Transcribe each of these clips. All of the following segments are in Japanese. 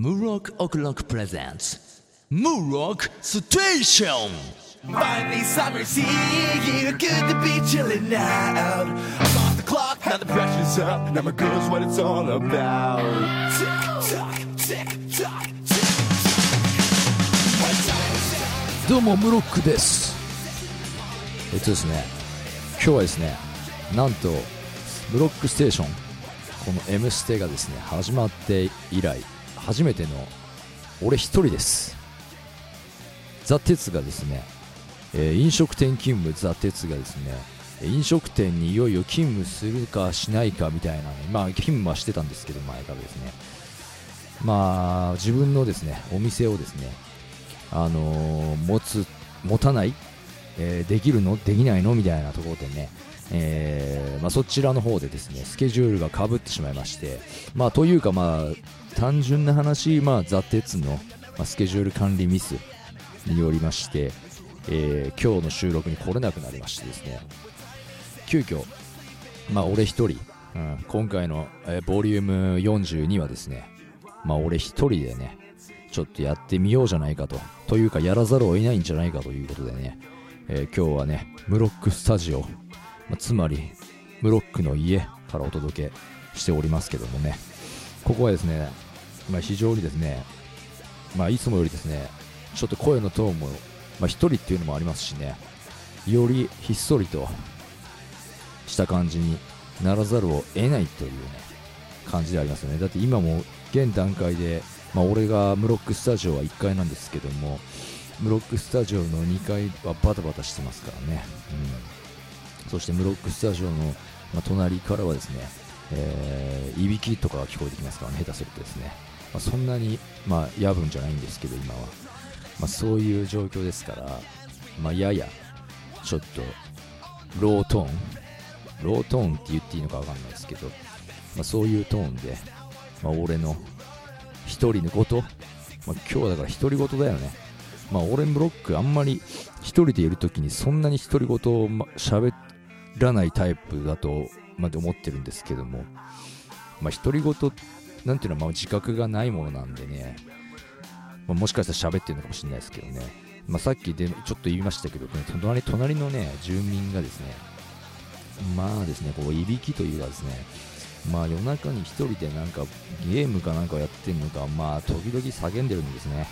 Murok O'Clock presents Murok Station! Finally, summer's here. Good to be chilling out. I'm off the clock, now the pressure's up. Now my girl's what it's all about. Tick tock, tick tock, tick. どうもムロックですえっとですね今日はですねなんとムロックステーションこの「M ステ」がですね始まって以来初めての俺一人です。ザ・テツがですね、えー飲食店勤務ザ・テツがですね飲食店にいよいよ勤務するかしないかみたいなねまあ勤務はしてたんですけど前からですね。まあ自分のですねお店をですねあのー持つ持たない、えーできるのできないのみたいなところでね、えーまあ、そちらの方でですねスケジュールがかぶってしまいましてまあというかまあ単純な話まあザ・テツの、まあ、スケジュール管理ミスによりまして、えー今日の収録に来れなくなりましてですね急遽まあ俺一人、うん、今回の、えーボリューム42はですねまあ俺一人でねちょっとやってみようじゃないかと。というか、やらざるを得ないんじゃないかということでね、えー今日はね、ムロックスタジオ、まあつまり、ムロックの家からお届けしておりますけどもね、ここはですね、まあ、非常にですね、まあ、いつもよりですね、ちょっと声のトーンも、まあ、一人っていうのもありますしね、よりひっそりとした感じにならざるを得ないというね、感じでありますよね。だって今も現段階で、まあ、俺がムロックスタジオは1階なんですけどもムロックスタジオの2階はバタバタしてますからね、うん、そしてムロックスタジオの、ま、隣からはですね、えーいびきとかが聞こえてきますからね下手するとですね、まあ、そんなに、まあ、夜分じゃないんですけど今は、まあ、そういう状況ですから、まあ、ややちょっとロートーンロートーンって言っていいのかわかんないですけど、まあ、そういうトーンで、まあ、俺の一人のこと、まあ、今日はだから独り言だよね。まあ俺ブロックあんまり一人でいる時にそんなに独り言を喋らないタイプだとまで思ってるんですけども、まあ独り言なんていうのはまあ自覚がないものなんでね、まあ、もしかしたら喋ってるのかもしれないですけどね。まあさっきでちょっと言いましたけど、ね、隣隣のね、住民がですね、まあですね、こういびきというかですね、まあ夜中に一人でなんかゲームかなんかやってるのか、まあ時々叫んでるんですね。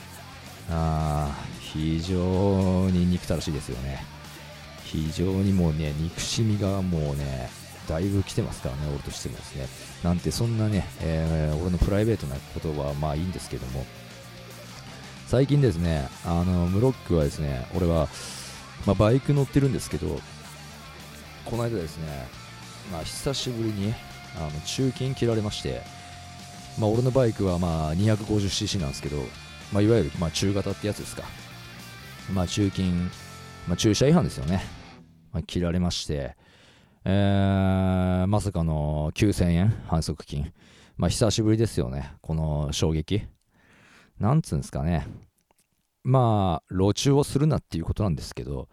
ああ、非常に憎たらしいですよね。非常にもうね、憎しみがもうね、だいぶ来てますからね、俺としてもですね。なんてそんなね、えー俺のプライベートなことはまあいいんですけども、最近ですね、あの、ムロックはですね、俺は、まあ、バイク乗ってるんですけど、この間ですね、まあ、久しぶりにあの中金切られまして、まあ、俺のバイクはまあ 250cc なんですけど、まあ、いわゆるまあ中型ってやつですか、まあ、中金、まあ、駐車違反ですよね、まあ、切られまして、えーまさかの9000円反則金、まあ、久しぶりですよね、この衝撃。なんつうんですかね、まあ、路中をするなっていうことなんですけど、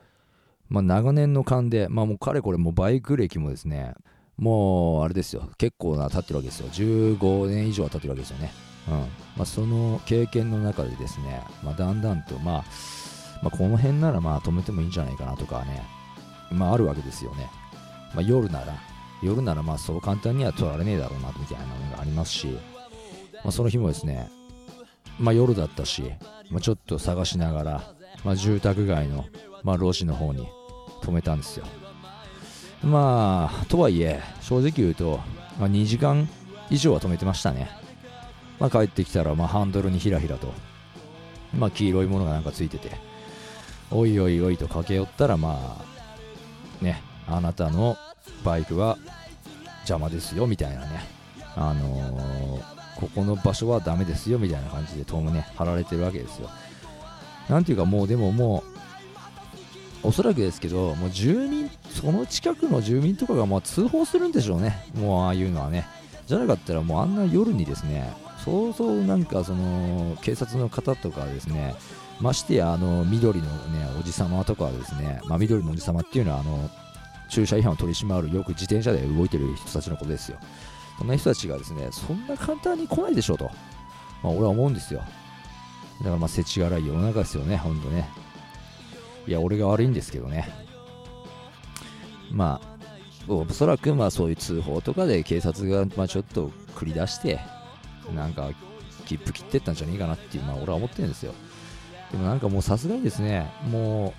まあ、長年の勘で、まあ、もうかれこれもバイク歴もですね、もうあれですよ、結構な経ってるわけですよ、15年以上は経ってるわけですよね。うんまあ、その経験の中でですね、まあ、だんだんと、まあ、まあ、この辺ならまあ止めてもいいんじゃないかなとかね、まあ、あるわけですよね。まあ、夜なら、夜ならまあそう簡単には取られねえだろうなみたいなのがありますし、まあ、その日もですね、まあ、夜だったし、まあ、ちょっと探しながら、まあ、住宅街の、まあ、路地の方に止めたんですよ。まあ、とはいえ、正直言うと、まあ、2時間以上は止めてましたね。まあ、帰ってきたら、まあ、ハンドルにひらひらと、まあ、黄色いものがなんかついてて、おいおいおいと駆け寄ったら、まあ、ね、あなたのバイクは邪魔ですよ、みたいなね。あのーここの場所はダメですよ、みたいな感じで、ともね、貼られてるわけですよ。なんていうか、もう、でももう、おそらくですけど、もう住民、その近くの住民とかがまあ通報するんでしょうね、もうああいうのはね。じゃなかったら、もうあんな夜にですね、そうそうなんかその警察の方とかですね、ましてやあの緑のねおじさまとかはですね、まあ、緑のおじさまっていうのはあの駐車違反を取り締まるよく自転車で動いてる人たちのことですよ。そんな人たちがですね、そんな簡単に来ないでしょうと。まあ、俺は思うんですよだからまあ世知辛い世の中ですよねほんとねいや俺が悪いんですけどねまあおそらくまあそういう通報とかで警察がまあちょっと繰り出してなんか切符切ってったんじゃねえかなっていうまあ俺は思ってるんですよでもなんかもうさすがにですねも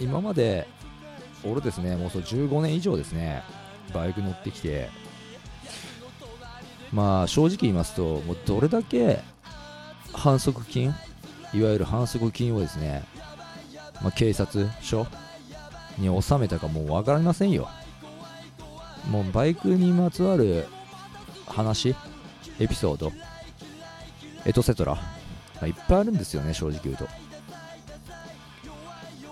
う今まで俺ですね。もうそう15年以上ですね。バイク乗ってきて。まあ正直言いますともうどれだけ反則金いわゆる反則金をですね、まあ、警察署に納めたかもう分かりませんよ。もうバイクにまつわる話エピソードエトセトラ、まあいっぱいあるんですよね正直言うと。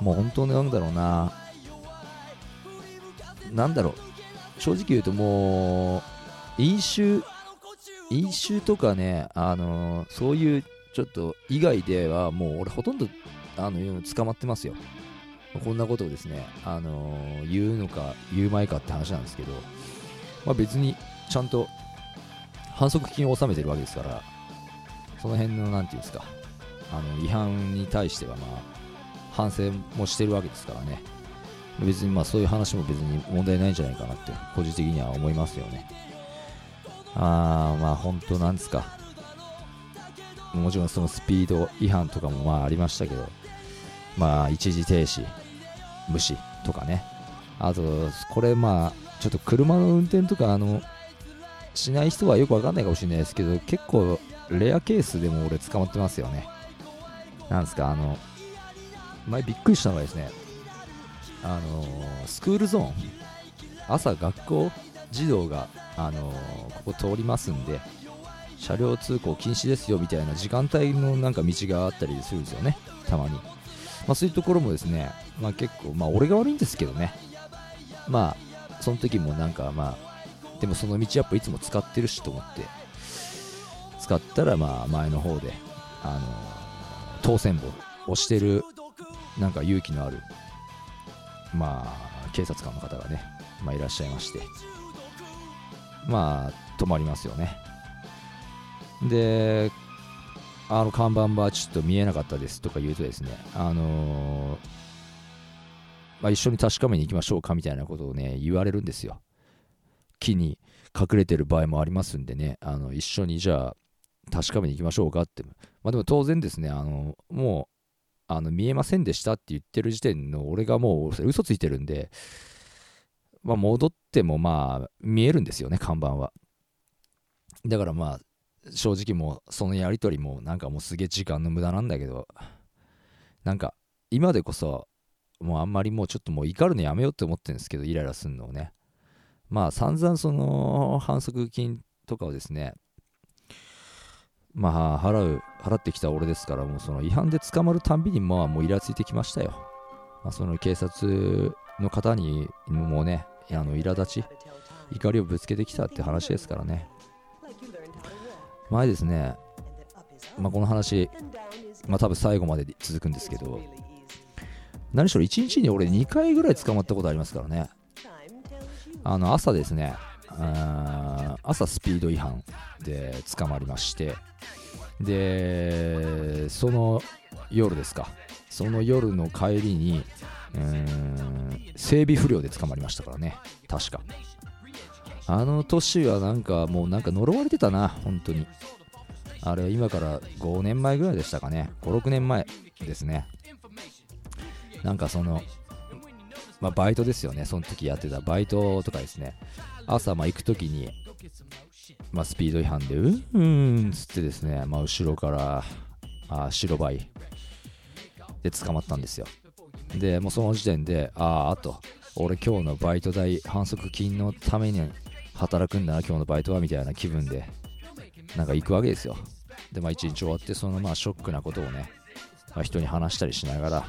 もう本当になんだろうな。なんだろう。正直言うともう飲酒飲酒とかねあのそういうちょっと以外ではもう俺ほとんどあの捕まってますよ。こんなことをですね、あの言うのか言うまいかって話なんですけど、まあ、別にちゃんと反則金を納めてるわけですからその辺のなんていうんですかあの違反に対してはまあ反省もしてるわけですからね。別にまあそういう話も別に問題ないんじゃないかなって個人的には思いますよね。あーまあ本当なんですか。もちろんそのスピード違反とかもまあありましたけどまあ一時停止無視とかね。あとこれまあちょっと車の運転とかあのしない人はよくわかんないかもしれないですけど結構レアケースでも俺捕まってますよね。なんですかあの前びっくりしたのがですねあのスクールゾーン朝学校児童があのここ通りますんで車両通行禁止ですよみたいな時間帯のなんか道があったりするんですよねたまに、まあ、そういうところもですね、まあ、結構まあ俺が悪いんですけどね。まあその時もなんかまあでもその道やっぱいつも使ってるしと思って使ったらまあ前の方であの当選簿をしてるなんか勇気のあるまあ警察官の方がね、まあ、いらっしゃいましてまあ止まりますよね。であの看板はちょっと見えなかったですとか言うとですねあのーまあ、一緒に確かめに行きましょうかみたいなことをね言われるんですよ。木に隠れてる場合もありますんでねあの一緒にじゃあ確かめに行きましょうかって。まあでも当然ですねあのもうあの見えませんでしたって言ってる時点の俺がもう嘘ついてるんでまあ戻ってもまあ見えるんですよね看板は。だからまあ正直もうそのやり取りもなんかもうすげえ時間の無駄なんだけどなんか今でこそもうあんまりもうちょっともう怒るのやめようって思ってるんですけどイライラするのをね。まあ散々その反則金とかをですねまあ払う払ってきた俺ですからもうその違反で捕まるたんびにまあもうイラついてきましたよ、まあ、その警察の方にもうねあの苛立ち怒りをぶつけてきたって話ですからね。前ですね、まあ、この話、まあ、多分最後まで続くんですけど何しろ1日に俺2回ぐらい捕まったことありますからね。あの朝ですね朝スピード違反で捕まりまして。でその夜ですか。その夜の帰りにうん整備不良で捕まりましたからね。確か。あの年はなんかもうなんか呪われてたな。本当に。あれ今から5年前ぐらいでしたかね。56年前ですね。なんかそのまあ、バイトですよね、その時やってたバイトとかですね、朝まあ行く時に、まあ、スピード違反で、うーんっつってですね、まあ、後ろからあ白バイで捕まったんですよ。で、もうその時点で、ああ、あと、俺今日のバイト代、反則金のために働くんだな、今日のバイトはみたいな気分で、なんか行くわけですよ。で、まあ、一日終わって、そのまあショックなことをね、まあ、人に話したりしながら、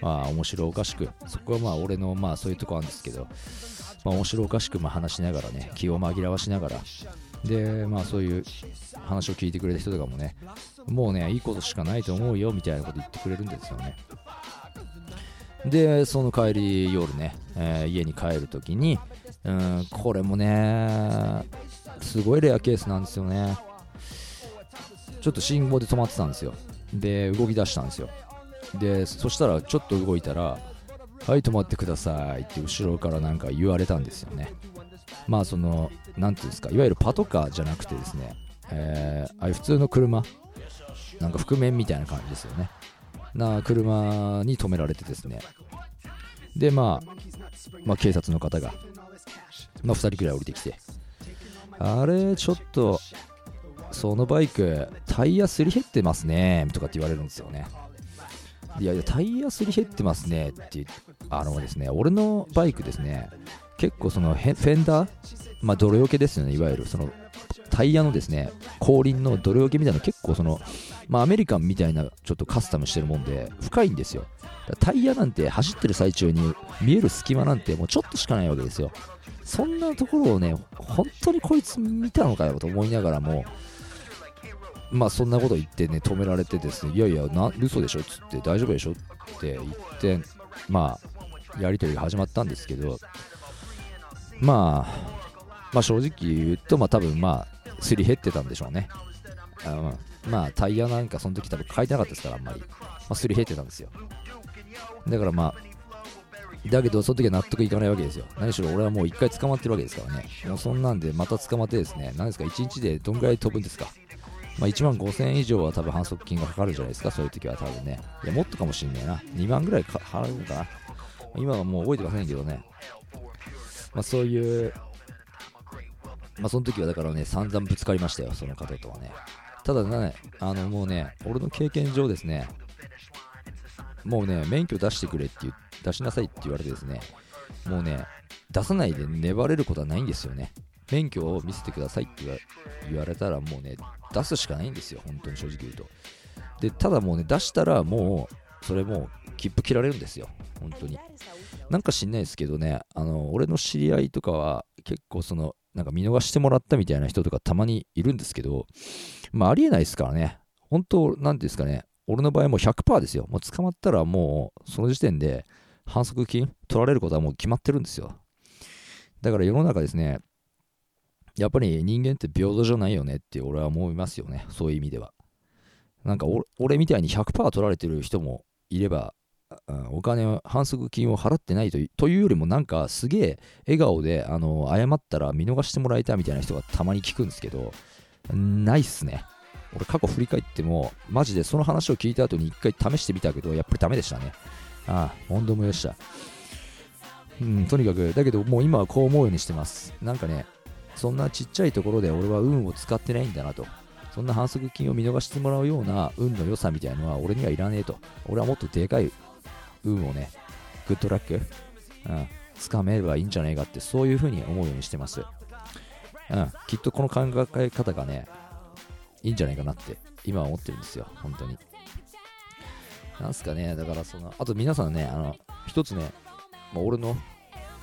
まあ面白おかしく、そこはまあ俺のまあそういうとこあるんですけど、まあ面白おかしくま話しながらね、気を紛らわしながら、で、まあそういう話を聞いてくれた人とかもね、もうね、いいことしかないと思うよみたいなこと言ってくれるんですよね。で、その帰り夜ね、えー家に帰るときに、うん、これもね、すごいレアケースなんですよね。ちょっと信号で止まってたんですよで動き出したんですよでそしたらちょっと動いたらはい止まってください。って後ろからなんか言われたんですよね。まあその何ていうんですかいわゆるパトカーじゃなくてですねえー、ああいう普通の車なんか覆面みたいな感じですよね。な車に止められてですね。でまあ、まあ、警察の方が、まあ、2人くらい降りてきてあれちょっとそのバイクタイヤすり減ってますねとかって言われるんですよね。いやいやタイヤすり減ってますねってあのですね俺のバイクですね結構そのフェンダーまあ泥よけですよねいわゆるそのタイヤのですね後輪の泥よけみたいな結構そのまあアメリカンみたいなちょっとカスタムしてるもんで深いんですよ。タイヤなんて走ってる最中に見える隙間なんてもうちょっとしかないわけですよ。そんなところをね本当にこいつ見たのかよと思いながらもまあそんなこと言ってね止められてですねいやいやな嘘でしょっつって大丈夫でしょって言ってまあやり取りが始まったんですけどまあまあ正直言うとまあ多分まあすり減ってたんでしょうね。あまあタイヤなんかその時多分変えてなかったですからあんまり、まあ、すり減ってたんですよ。だからまあだけどその時は納得いかないわけですよ。何しろ俺はもう1回捕まってるわけですからね。もうそんなんでまた捕まってですね何ですか1日でどんぐらい飛ぶんですか。まあ、1万5000円以上は多分反則金がかかるじゃないですか、そういう時は多分ね。いや、もっとかもしんないな。2万ぐらい払うのかな。今はもう覚えてませんけどね。まあ、そういうまあ、その時はだからね、散々ぶつかりましたよ、その方とはね。ただね、あのもうね、俺の経験上ですね、もうね、免許出してくれって出しなさいって言われてですね、もうね、出さないで粘れることはないんですよね。免許を見せてくださいって言われたらもうね、出すしかないんですよ、本当に正直言うと。で、ただもうね、出したらもう、それもう切符切られるんですよ、本当に。なんか知んないですけどね、あの、俺の知り合いとかは結構その、なんか見逃してもらったみたいな人とかたまにいるんですけど、まあありえないですからね。本当、なんですかね、俺の場合もう100%ですよ。もう捕まったらもうその時点で反則金取られることはもう決まってるんですよ。だから世の中ですね、やっぱり人間って平等じゃないよねって俺は思いますよね。そういう意味では。なんか俺みたいに100%取られてる人もいれば、お金を反則金を払ってないというよりもなんかすげえ笑顔であの謝ったら見逃してもらえたいみたいな人がたまに聞くんですけどないっすね。俺過去振り返ってもマジでその話を聞いた後に一回試してみたけどやっぱりダメでしたね。ああ問答無用でした。うんとにかく。だけどもう今はこう思うようにしてます。なんかねそんなちっちゃいところで俺は運を使ってないんだなとそんな反則金を見逃してもらうような運の良さみたいのは俺にはいらねえと俺はもっとでかい運をね、グッドラック、うん、掴めればいいんじゃないかって、そういう風に思うようにしてます。うん、きっとこの考え方がね、いいんじゃないかなって、今は思ってるんですよ、本当に。なんすかね、だからその、あと皆さんね、あの、一つね、まあ、俺の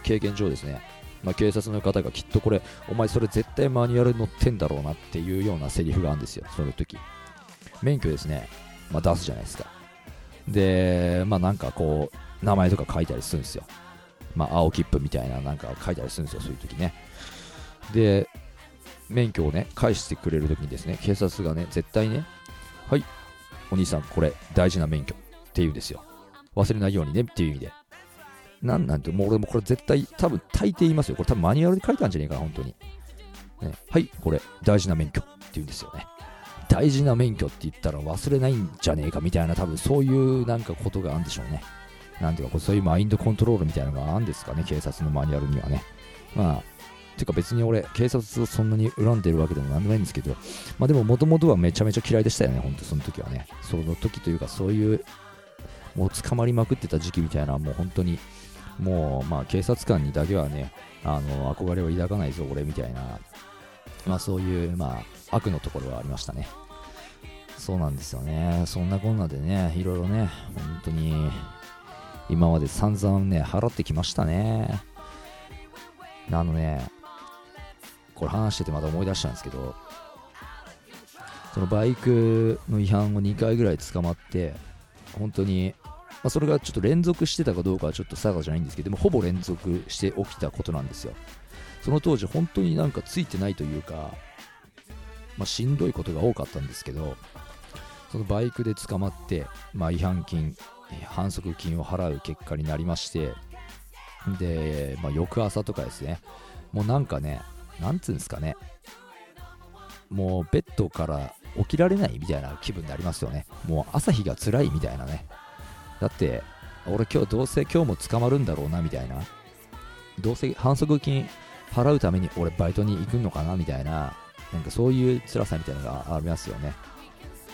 経験上ですね、まあ、警察の方がきっとこれ、お前それ絶対マニュアル載ってんだろうなっていうようなセリフがあるんですよ、その時。免許ですね、まあ、出すじゃないですか。で、まあなんかこう、名前とか書いたりするんですよ。まあ青切符みたいななんか書いたりするんですよ、そういう時ね。で、免許をね、返してくれる時にですね、警察がね、絶対ね、はい、お兄さん、これ大事な免許って言うんですよ。忘れないようにねっていう意味で。なんなんて、もう俺もこれ絶対、多分大抵言いますよ。これ多分マニュアルで書いたんじゃねえかな、本当に。ね、はい、これ大事な免許って言うんですよね。大事な免許って言ったら忘れないんじゃねえかみたいな多分そういうなんかことがあるんでしょうね。なんていうかそういうマインドコントロールみたいなのがあるんですかね、警察のマニュアルにはね。まあ、てか別に俺、警察をそんなに恨んでるわけでもなんでもないんですけど、まあでももともとはめちゃめちゃ嫌いでしたよね、本当その時はね。その時というかそういう、もう捕まりまくってた時期みたいな、もう本当に、もうまあ警察官にだけはね、あの、憧れを抱かないぞ、俺みたいな、まあそういう、まあ、悪のところはありましたね。そうなんですよね。そんなこんなでね、いろいろね、本当に、今まで散々ね、払ってきましたね。あのね、これ話しててまた思い出したんですけど、そのバイクの違反を2回ぐらい捕まって、本当に、まあ、それがちょっと連続してたかどうかはちょっと定かじゃないんですけど、もほぼ連続して起きたことなんですよ。その当時、本当になんかついてないというか、まあ、しんどいことが多かったんですけどそのバイクで捕まって、まあ、違反金反則金を払う結果になりましてで、まあ、翌朝とかですねもうなんかねなんつうんですかねもうベッドから起きられないみたいな気分になりますよねもう朝日が辛いみたいなねだって俺今日どうせ今日も捕まるんだろうなみたいな。どうせ反則金払うために俺バイトに行くのかなみたいな。なんかそういう辛さみたいなのがありますよね。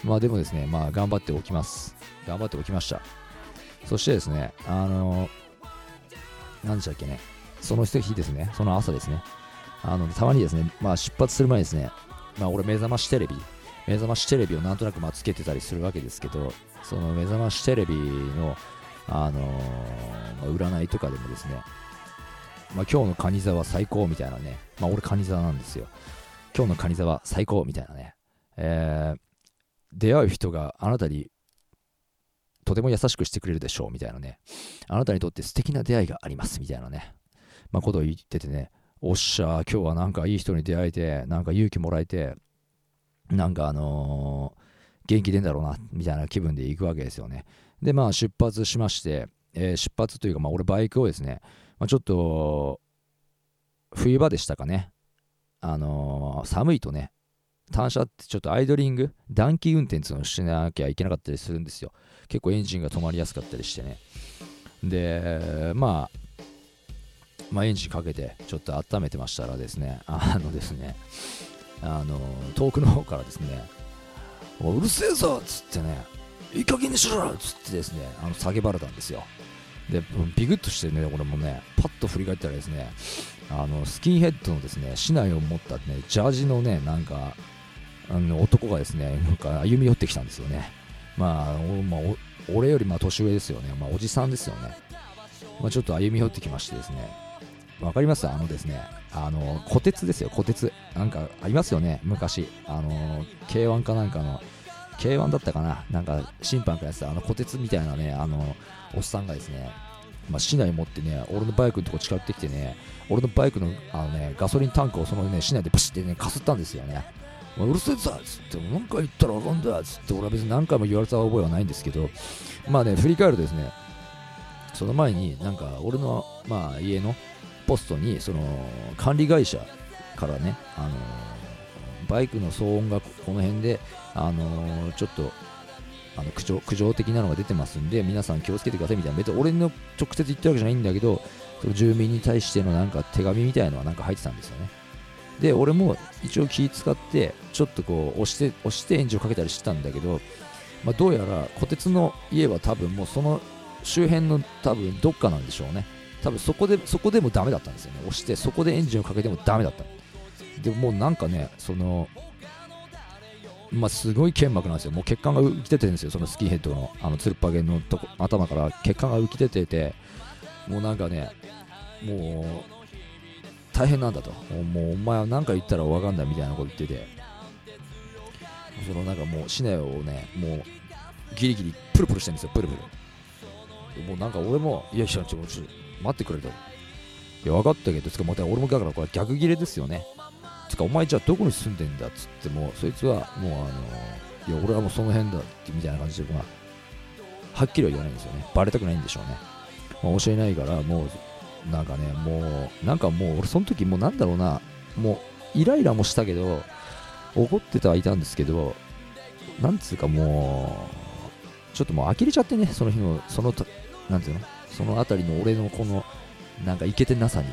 まあでもですねまあ頑張っておきます。頑張っておきました。そしてですねあの何でしたっけね。その日ですね。その朝ですね。あのたまにですねまあ出発する前にですね。まあ俺目覚ましテレビ。目覚ましテレビをなんとなくまつけてたりするわけですけどその目覚ましテレビのあのー占いとかでもですねまあ、今日のカニ座は最高みたいなね、まあ、俺カニ座なんですよ。今日のカニ座は最高みたいなね、えー出会う人があなたにとても優しくしてくれるでしょうみたいなね、あなたにとって素敵な出会いがありますみたいなね、まあ、ことを言っててね、おっしゃ、今日はなんかいい人に出会えて、なんか勇気もらえて、なんかあのー元気出んだろうな、みたいな気分で行くわけですよね。で、まあ出発しまして、えー出発というか、まあ俺バイクをですね、まあ、ちょっと冬場でしたかね、あのー寒いとね、単車ってちょっとアイドリング、暖気運転っていうのをしなきゃいけなかったりするんですよ。結構エンジンが止まりやすかったりしてね。で、まあ、まあ、エンジンかけてちょっと温めてましたらですね、あのですね、あの遠くの方からですね、うるせえぞっつってね、いい加減にしろっつってですね、あの叫ばれたんですよ。で、ビクッとしてね、俺もね、パッと振り返ったらですね、あのスキンヘッドのですね、市内を持ったね、ジャージのね、なんか、あの男がですね、なんか歩み寄ってきたんですよね。まあ、まあ、俺よりま年上ですよね。まあ、おじさんですよね。まあ、ちょっと歩み寄ってきましてですね、わかります？あのですね、あの、虎鉄ですよ、虎鉄。なんかありますよね、昔。あの、K1 かなんかの、K1 だったかななんか審判がやってたあの虎鉄みたいなね、あの、おっさんがですね、まあ、市内持ってね、俺のバイクのとこ近寄ってきてね、俺のバイクのあの、ね、ガソリンタンクをそのね、市内でパシッてね、かすったんですよね。うるせえぞっつって、何回言ったらあかんだっつって、俺は別に何回も言われた覚えはないんですけど、まあね、振り返るとですね、その前になんか俺の、まあ、家のポストに、その管理会社からね、あのバイクの騒音がこの辺で、あのちょっとあの苦情苦情的なのが出てますんで皆さん気をつけてくださいみたいな別に俺の直接言ってるわけじゃないんだけどその住民に対してのなんか手紙みたいのはなんか入ってたんですよね。で俺も一応気使ってちょっとこう押して押してエンジンをかけたりしてたんだけど、まあ、どうやら虎鉄の家は多分もうその周辺の多分どっかなんでしょうね。多分そこでそこでもダメだったんですよね。押してそこでエンジンをかけてもダメだった。でもうなんかねそのまあ、すごい剣幕なんですよ、もう血管が浮き出てるんですよ、そのスキンヘッドのあのつるっぱげのとこ頭から。血管が浮き出てて、もうなんかね、もう大変なんだと、もうお前は何か言ったら分かんないみたいなこと言ってて、そのなんかもう市内をね、もうギリギリプルプルしてるんですよ、プルプル。もうなんか俺も、いや、ちょ、ちょ、ちょ待ってくれと。いや、分かったけど、つかまた俺もだからこれ逆ギレですよね。つかお前じゃあどこに住んでんだっつってもそいつはもうあのいや俺はもうその辺だってみたいな感じでまあはっきりは言わないんですよねバレたくないんでしょうね、まあ、教えないからもうなんかねもうなんかもう俺その時もうなんだろうなもうイライラもしたけど怒ってたはいたんですけどなんつうかもうちょっともう呆れちゃってねその日のそのたなんていうの？そのあたりの俺のこのなんかイケてなさに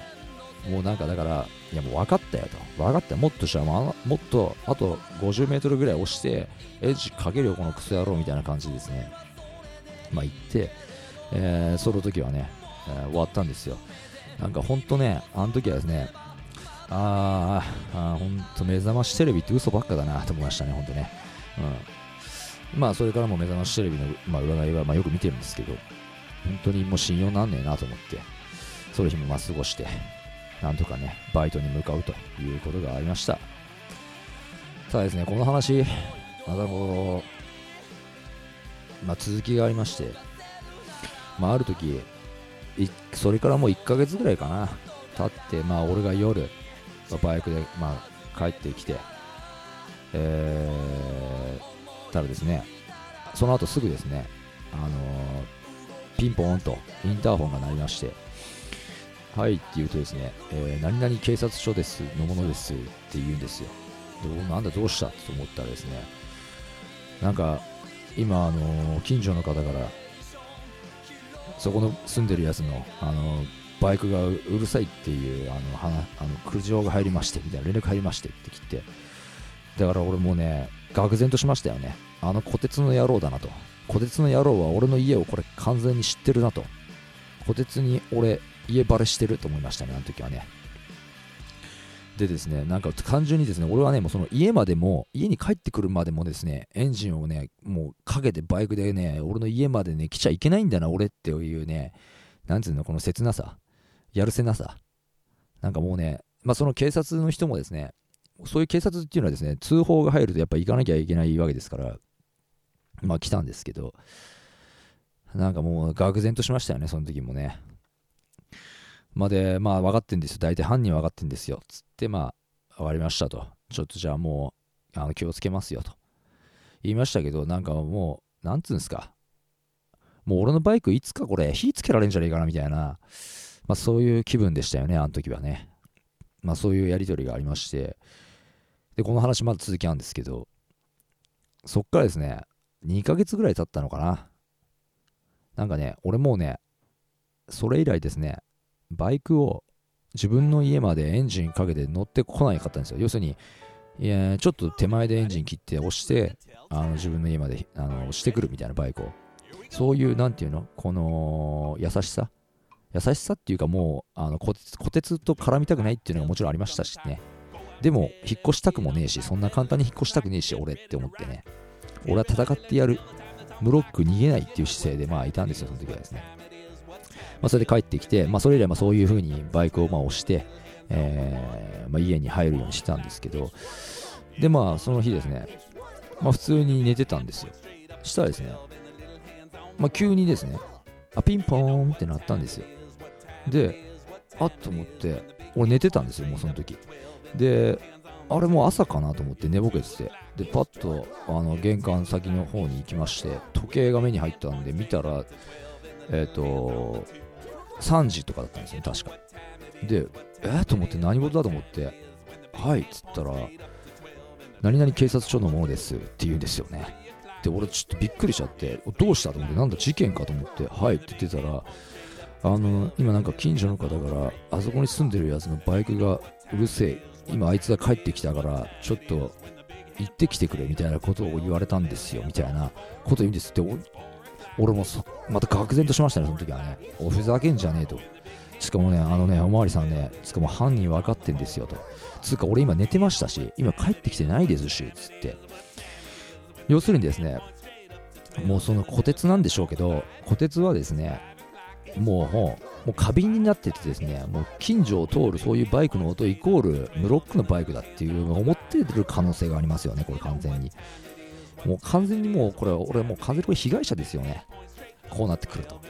もうなんかだから、いやもう分かったよと。分かったよ。もっとしたら、もっと、あと50メートルぐらい押して、エッジかけるよ、このクソ野郎みたいな感じですね。まあ言って、えーその時はね、えー終わったんですよ。なんかほんとね、あの時はですね、あーあー、ほんと目覚ましテレビって嘘ばっかだなと思いましたね、ほんとね。うん。まあそれからも目覚ましテレビの、まあ、占いはまあよく見てるんですけど、本当にもう信用なんねえなと思って、その日もまあ過ごして、なんとかね、バイトに向かうということがありました。ただですね、この話、またこう、まあ、続きがありまして、まあ、ある時、それからもう1ヶ月ぐらいかな、経って、まあ、俺が夜、バイクで、まあ、帰ってきて、えー、たらですねその後すぐですねあのーピンポーンとインターホンが鳴りましてはいって言うとですね、えー何々警察署ですのものですって言うんですよ。どうなんだどうした？と思ったらですねなんか今あの近所の方からそこの住んでるやつのあのバイクがうるさいっていうあの話あの苦情が入りましてみたいな連絡入りましてって来てだから俺もうね愕然としましたよね。あの虎鉄の野郎だなと。虎鉄の野郎は俺の家をこれ完全に知ってるなと虎鉄に俺家バレしてると思いましたねあの時はねでですね、なんか単純にですね、俺はね、もうその家までも、家に帰ってくるまでもですね、エンジンをね、もうかけてバイクでね、俺の家までね、来ちゃいけないんだな、俺っていうね、なんつうの、この切なさ、やるせなさ。なんかもうね、まあその警察の人もですね、そういう警察っていうのはですね、通報が入るとやっぱ行かなきゃいけないわけですから、まあ来たんですけど、なんかもう愕然としましたよね、その時もね。まあで、まあ分かってんですよ。大体犯人は分かってんですよ。つって、まあ、分かりましたと。ちょっとじゃあもう、あの気をつけますよと。言いましたけど、なんかもう、なんつうんですか。もう俺のバイクいつかこれ火つけられんじゃねえかなみたいな、まあそういう気分でしたよね、あの時はね。まあそういうやりとりがありまして。で、この話まだ続きなんですけど、そっからですね、2ヶ月ぐらい経ったのかな。なんかね、俺もうね、それ以来ですね、バイクを自分の家までエンジンかけて乗ってこないかったんですよ。要するに、いやちょっと手前でエンジン切って押して、あの自分の家まであの押してくるみたいなバイクを。そういう、なんていうのこの優しさ？優しさっていうかもう、あの虎鉄虎鉄と絡みたくないっていうのがもちろんありましたしね。でも、引っ越したくもねえし、そんな簡単に引っ越したくねえし、俺って思ってね。俺は戦ってやる。ムロック逃げないっていう姿勢で、まあいたんですよ、その時はですね。まあ、それで帰ってきて、まあ、それ以来まあそういう風にバイクをまあ押して、えーまあ、家に入るようにしてたんですけど、で、まあ、その日ですね、まあ、普通に寝てたんですよ。したらですね、まあ、急にですね、あ、ピンポーンってなったんですよ。で、あっと思って、俺寝てたんですよ、もうその時。で、あれもう朝かなと思って寝ぼけてて、で、パッとあの玄関先の方に行きまして、時計が目に入ったんで見たら、えっ、と、3時とかだったんですね、確か。で、えー、と思って何事だと思って、はいっつったら、何々警察署のものですって言うんですよね。で、俺ちょっとびっくりしちゃって、どうしたと思って、なんだ事件かと思って、はいって言ってたら、あの、今なんか近所の方から、あそこに住んでるやつのバイクがうるせえ、今あいつが帰ってきたから、ちょっと行ってきてくれみたいなことを言われたんですよ、みたいなこと言うんですって、俺もまた愕然としましたね、その時はね。おふざけんじゃねえと。しかもね、あのね、おまわりさんね、しかも犯人分かってんですよと。つうか、俺今寝てましたし、今帰ってきてないですし、つって。要するにですね、もうその虎鉄なんでしょうけど、虎鉄はですね、もう、もう、過敏になっててですね、もう近所を通るそういうバイクの音イコールムロックのバイクだっていうのを思ってる可能性がありますよね、これ完全に。もう完全にもう、これ、俺もう完全にこれ被害者ですよね。こうなってくると。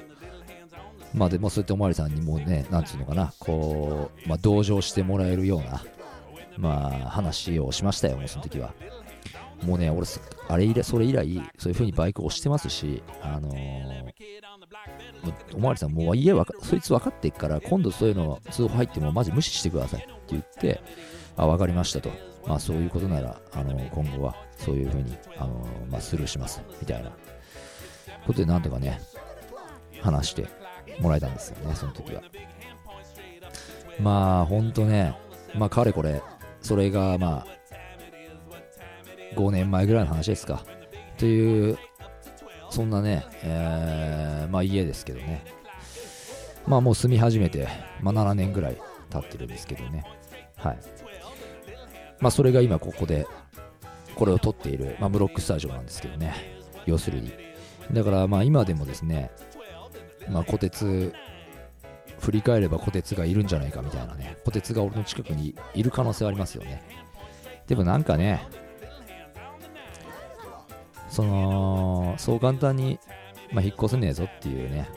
まあでもそうやっておまわりさんにもね、なんつうのかな、こう、まあ同情してもらえるような、まあ話をしましたよ、もうその時は。もうね、俺、あれ以来、それ以来、そういう風にバイクを押してますし、あのー、おまわりさん、もう家わ、そいつ分かってっから、今度そういうの通報入ってもマジ無視してくださいって言って、あ、分かりましたと。まあそういうことなら、あの今後はそういう風に、あのまあスルーします、みたいなことでなんとかね、話してもらえたんですよね、その時は。まあ、ほんとね、まあ、かれこれ、それがまあ、5年前ぐらいの話ですか。という、そんなね、えーまあ家ですけどね。まあもう住み始めて、まあ7年ぐらい経ってるんですけどね。はい。まあそれが今ここで、これを撮っている、まあブロックスタジオなんですけどね。要するに。だからまあ今でもですね、まあ、虎鉄、振り返れば虎鉄がいるんじゃないかみたいなね、虎鉄が俺の近くにいる可能性はありますよね。でもなんかね、その、そう簡単に、まあ、引っ越せねえぞっていうね、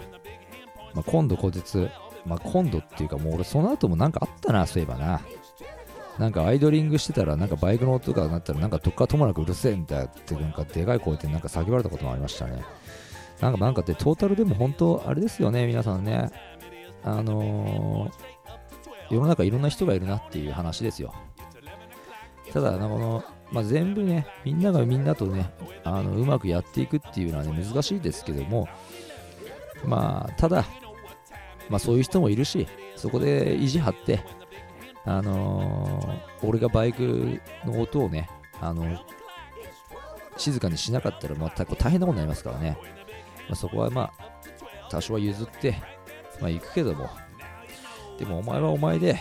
まあ、今度虎鉄、まあ、今度っていうかもう俺その後もなんかあったな、そういえばな。なんかアイドリングしてたらなんかバイクの音が鳴ったらなんかどっかともなくうるせえんだよってなんかでかい声でなんか叫ばれたこともありましたね。なんかなんかってトータルでも本当あれですよね皆さんね。あのー世の中いろんな人がいるなっていう話ですよ。ただなこの、まあ、全部ねみんながみんなとねあのうまくやっていくっていうのはね難しいですけどもまあただまあそういう人もいるしそこで意地張ってあのー俺がバイクの音をねあの静かにしなかったらまた大変なことになりますからね、まあ、そこはまあ多少は譲ってまあ行くけども。でもお前はお前で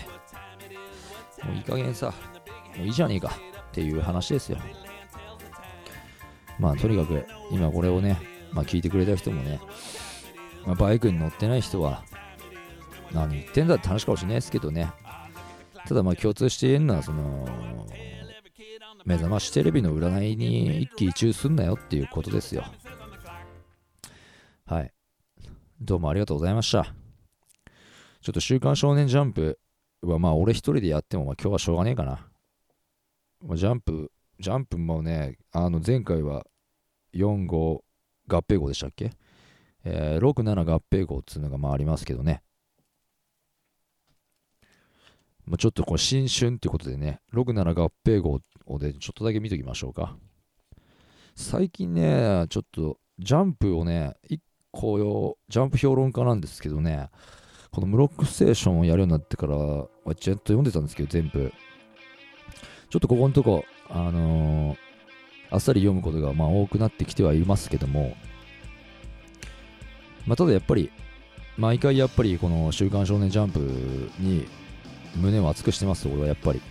もういい加減さもういいじゃねえか。っていう話ですよ。まあとにかく今これをね、まあ、聞いてくれた人もね、まあ、バイクに乗ってない人は何言ってんだって話かもしれないですけどね。ただまあ共通して言えるのはその目覚ましテレビの占いに一喜一憂すんなよっていうことですよ。はい。どうもありがとうございました。ちょっと週刊少年ジャンプはまあ俺一人でやってもまあ今日はしょうがねえかな。ジャンプ、ジャンプもね、あの前回は4号合併号でしたっけ、えー、6、7合併号っていうのがまあありますけどね。まあ、ちょっとこう新春ってことでね、6、7合併号でちょっとだけ見ときましょうか。最近ね、ちょっとジャンプをね、一個よ、ジャンプ評論家なんですけどね、このムロックステーションをやるようになってから、まあちゃんと読んでたんですけど、全部。ちょっとここのとこ、あのーあっさり読むことがまあ多くなってきてはいますけども、まあ、ただやっぱり、毎回やっぱりこの週刊少年ジャンプに胸を熱くしてます、俺はやっぱり。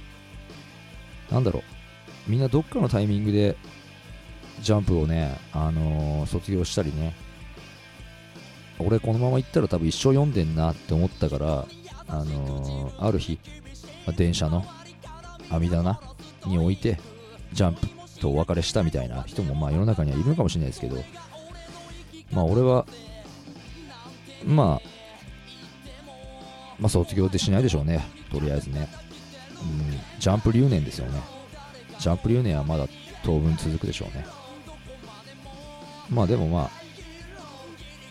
なんだろう、みんなどっかのタイミングでジャンプをね、あのー卒業したりね、俺このまま行ったら多分一生読んでんなって思ったから、あのーある日、まあ電車の網棚に置いてジャンプとお別れしたみたいな人もまあ世の中にはいるのかもしれないですけどまあ俺はまあまあ卒業ってしないでしょうね。とりあえずね、うん、ジャンプ留年ですよね。ジャンプ留年はまだ当分続くでしょうね。まあでもまあ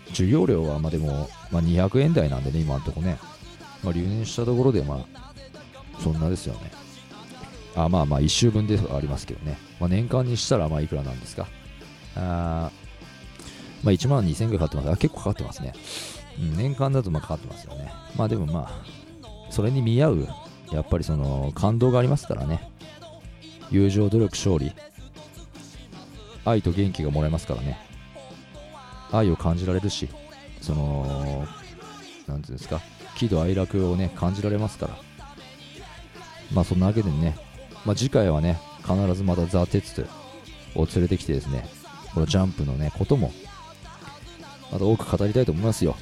授業料はまあでも、まあ、200円台なんでね今のとこね、まあ、留年したところでまあそんなですよね。あまあまあ1週分ではありますけどね、まあ、年間にしたらまあいくらなんですか。あまあ1万2000ぐらいかかってます。あ結構かかってますね、うん、年間だとまあかかってますよね。まあでもまあそれに見合うやっぱりその感動がありますからね。友情努力勝利。愛と元気がもらえますからね。愛を感じられるしそのなんていうんですか。喜怒哀楽をね感じられますから。まあそんなわけでね、まあ、次回はね必ずまたザ・テツを連れてきてですねこのジャンプのねこともまた多く語りたいと思いますよ。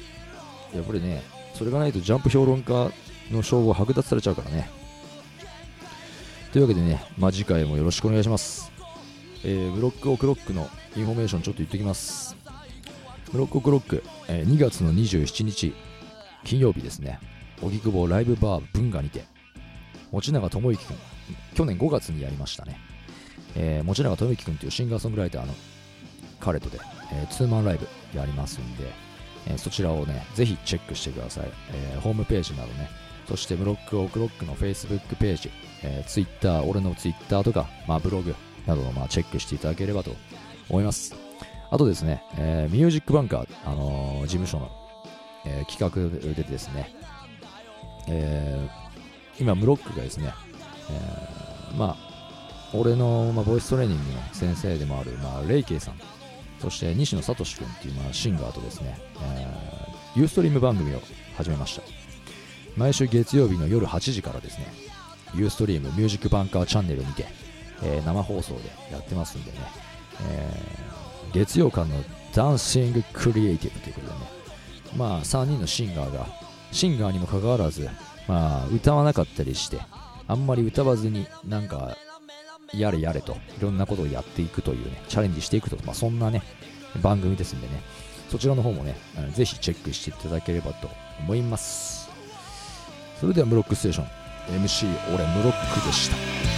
やっぱりねそれがないとジャンプ評論家の称号剥奪されちゃうからね。というわけでね、まあ、次回もよろしくお願いします、えーブロックオクロックのインフォメーションちょっと言っておきます。ブロックオクロック、えー2月の27日金曜日ですね。荻窪ライブバー文化にて。持永智之君。去年5月にやりましたね、えー持永智之君というシンガーソングライターの彼とで、えーツーマンライブやりますんで、えーそちらをねぜひチェックしてください、えーホームページなどねそしてブロックオクロックの Facebook ページ、えー、Twitter 俺の Twitter とか、まあ、ブログなどをまあチェックしていただければと思います。あとですね、えーミュージックバンカー、あのー事務所の、えー企画でですね、えー今、ムロックがですね、えーまあ、俺の、まあ、ボイストレーニングの先生でもある、まあ、レイケイさん、そして西野聡君っていう、まあ、シンガーとですね、えーユーストリーム番組を始めました。毎週月曜日の夜8時からですね、ユーストリームミュージックバンカーチャンネルにて、えー生放送でやってますんでね、えー月曜間のダンシングクリエイティブということでね、まあ3人のシンガーが、シンガーにもかかわらず、まあ歌わなかったりして、あんまり歌わずになんか、やれやれと、いろんなことをやっていくというね、チャレンジしていくと、まあそんなね、番組ですんでね、そちらの方もね、ぜひチェックしていただければと思います。それではムロックステーション、MC 俺ムロックでした。